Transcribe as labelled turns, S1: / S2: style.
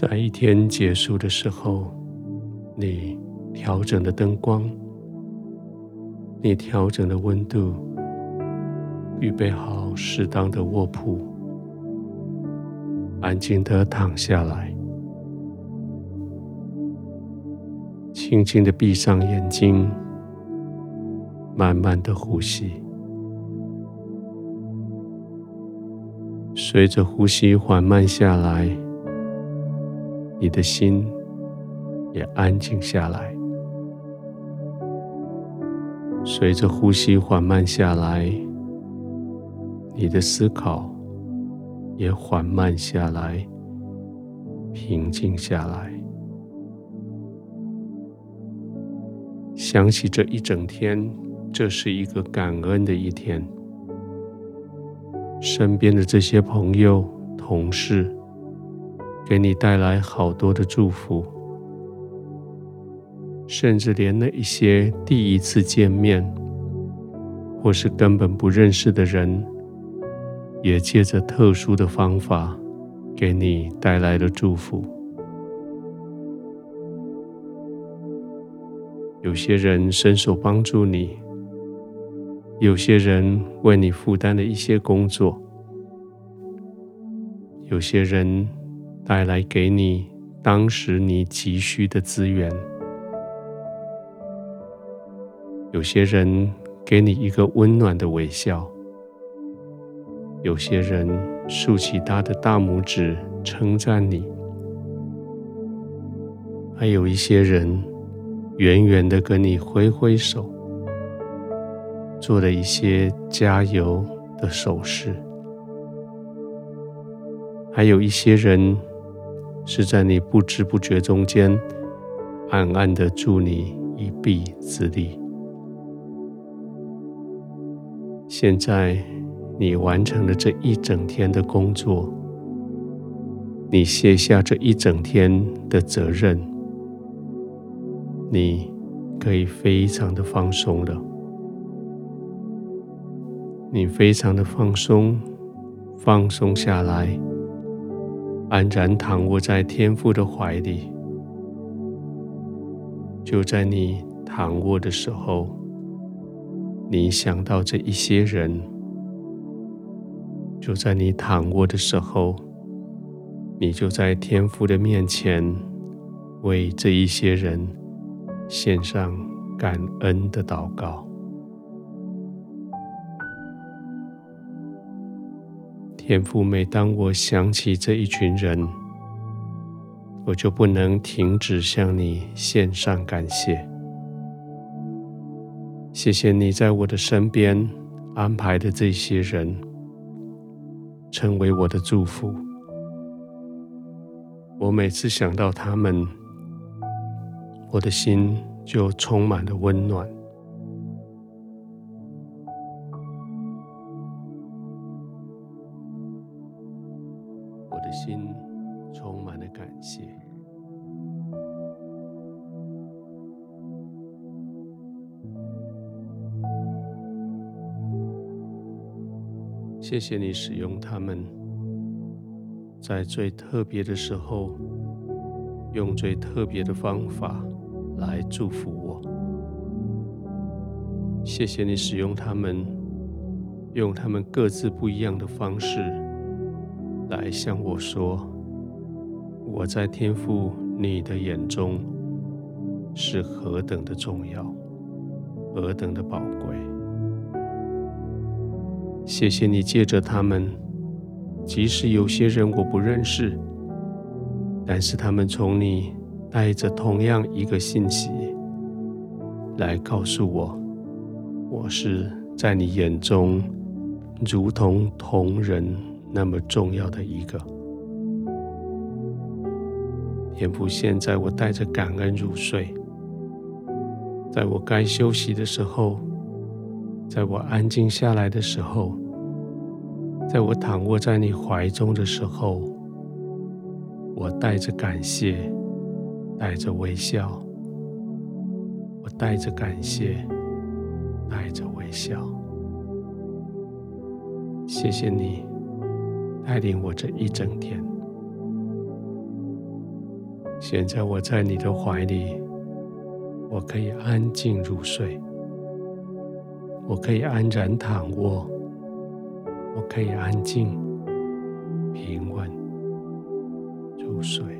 S1: 在一天结束的时候，你调整了灯光，你调整了温度，预备好适当的卧铺，安静的躺下来，轻轻的闭上眼睛，慢慢的呼吸。随着呼吸缓慢下来，你的心也安静下来。随着呼吸缓慢下来，你的思考也缓慢下来，平静下来。想起这一整天，这是一个感恩的一天。身边的这些朋友、同事，给你带来好多的祝福，甚至连那一些第一次见面或是根本不认识的人，也借着特殊的方法给你带来了祝福。有些人伸手帮助你。有些人为你负担了一些工作，有些人带来给你当时你急需的资源，有些人给你一个温暖的微笑，有些人竖起他的大拇指称赞你，还有一些人远远的跟你挥挥手。做了一些加油的手势，还有一些人是在你不知不觉中间暗暗的助你一臂之力。现在你完成了这一整天的工作，你卸下这一整天的责任，你可以非常的放松了。你非常的放松，放松下来，安然躺卧在天父的怀里。就在你躺卧的时候，你想到这一些人；就在你躺卧的时候，你就在天父的面前，为这一些人献上感恩的祷告。天父，每当我想起这一群人，我就不能停止向你献上感谢。谢谢你在我的身边安排的这些人，成为我的祝福。我每次想到他们，我的心就充满了温暖。谢谢你使用他们，在最特别的时候，用最特别的方法来祝福我。谢谢你使用他们，用他们各自不一样的方式。来向我说，我在天父你的眼中是何等的重要，何等的宝贵。谢谢你借着他们，即使有些人我不认识，但是他们从你带着同样一个信息来告诉我，我是在你眼中如同同人。那么重要的一个天父，现在我带着感恩入睡，在我该休息的时候，在我安静下来的时候，在我躺卧在你怀中的时候，我带着感谢，带着微笑，我带着感谢，带着微笑，谢谢你。带领我这一整天，现在我在你的怀里，我可以安静入睡，我可以安然躺卧，我可以安静平稳入睡。